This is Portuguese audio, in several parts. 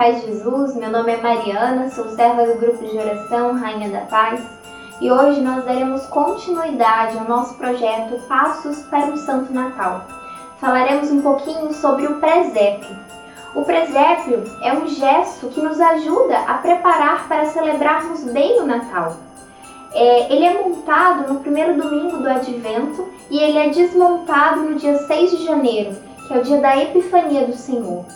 paz Jesus, meu nome é Mariana, sou serva do grupo de oração Rainha da Paz e hoje nós daremos continuidade ao nosso projeto Passos para um Santo Natal. Falaremos um pouquinho sobre o presépio. O presépio é um gesto que nos ajuda a preparar para celebrarmos bem o Natal. É, ele é montado no primeiro domingo do Advento e ele é desmontado no dia 6 de janeiro, que é o dia da Epifania do Senhor.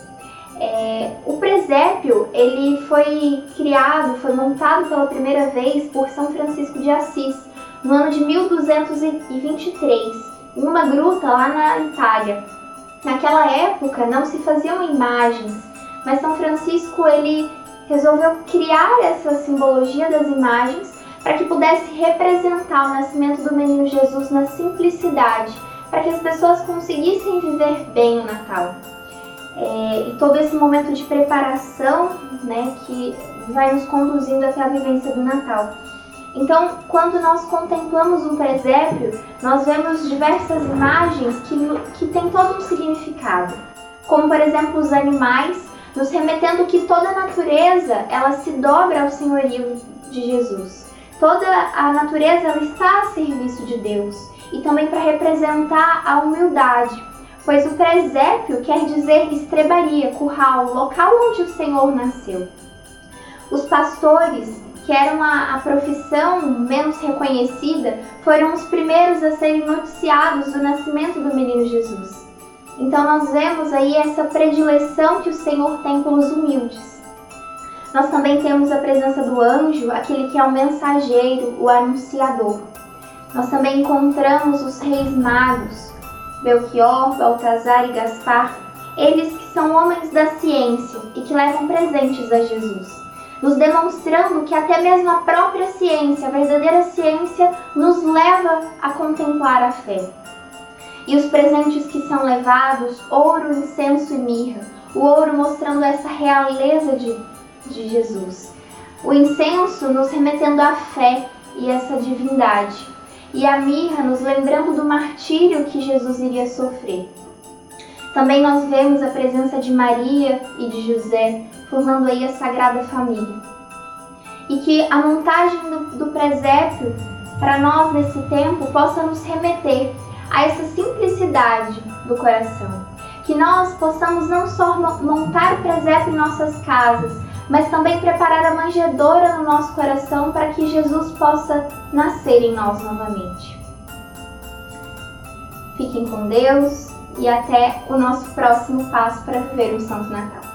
É, o presépio ele foi criado, foi montado pela primeira vez por São Francisco de Assis no ano de 1223, em uma gruta lá na Itália. Naquela época não se faziam imagens, mas São Francisco ele resolveu criar essa simbologia das imagens para que pudesse representar o nascimento do menino Jesus na simplicidade, para que as pessoas conseguissem viver bem o Natal é, e todo esse momento de preparação né, que vai nos conduzindo até a vivência do Natal. Então, quando nós contemplamos um presépio, nós vemos diversas imagens que, que têm todo um significado, como por exemplo os animais, nos remetendo que toda a natureza ela se dobra ao senhorio de Jesus. Toda a natureza ela está a serviço de Deus e também para representar a humildade pois o presépio quer dizer estrebaria, curral, local onde o Senhor nasceu. Os pastores, que eram a, a, profissão menos reconhecida, foram os primeiros a serem noticiados do nascimento do menino Jesus. Então nós vemos aí essa predileção que o Senhor tem pelos humildes. Nós também temos a presença do anjo, aquele que é o mensageiro, o anunciador. Nós também encontramos os reis magos, Belchior, Baltazar e Gaspar, eles que são homens da ciência e que levam presentes a Jesus, nos demonstrando que até mesmo a própria ciência, a verdadeira ciência, nos leva a contemplar a fé. E os presentes que são levados, ouro, incenso e mirra, o ouro mostrando essa realeza de, de Jesus, o incenso nos remetendo à fé e essa divindade e a mirra nos lembrando do martírio que Jesus iria sofrer. Também nós vemos a presença de Maria e de José formando aí a Sagrada Família. E que a montagem do, do presépio para nós nesse tempo possa nos remeter a essa simplicidade do coração. Que nós possamos não só montar o presépio em nossas casas, mas também preparar a manjedoura no nosso coração para que Jesus possa nascer em nós novamente. Fiquem com Deus e até o nosso próximo passo para viver um Santo Natal.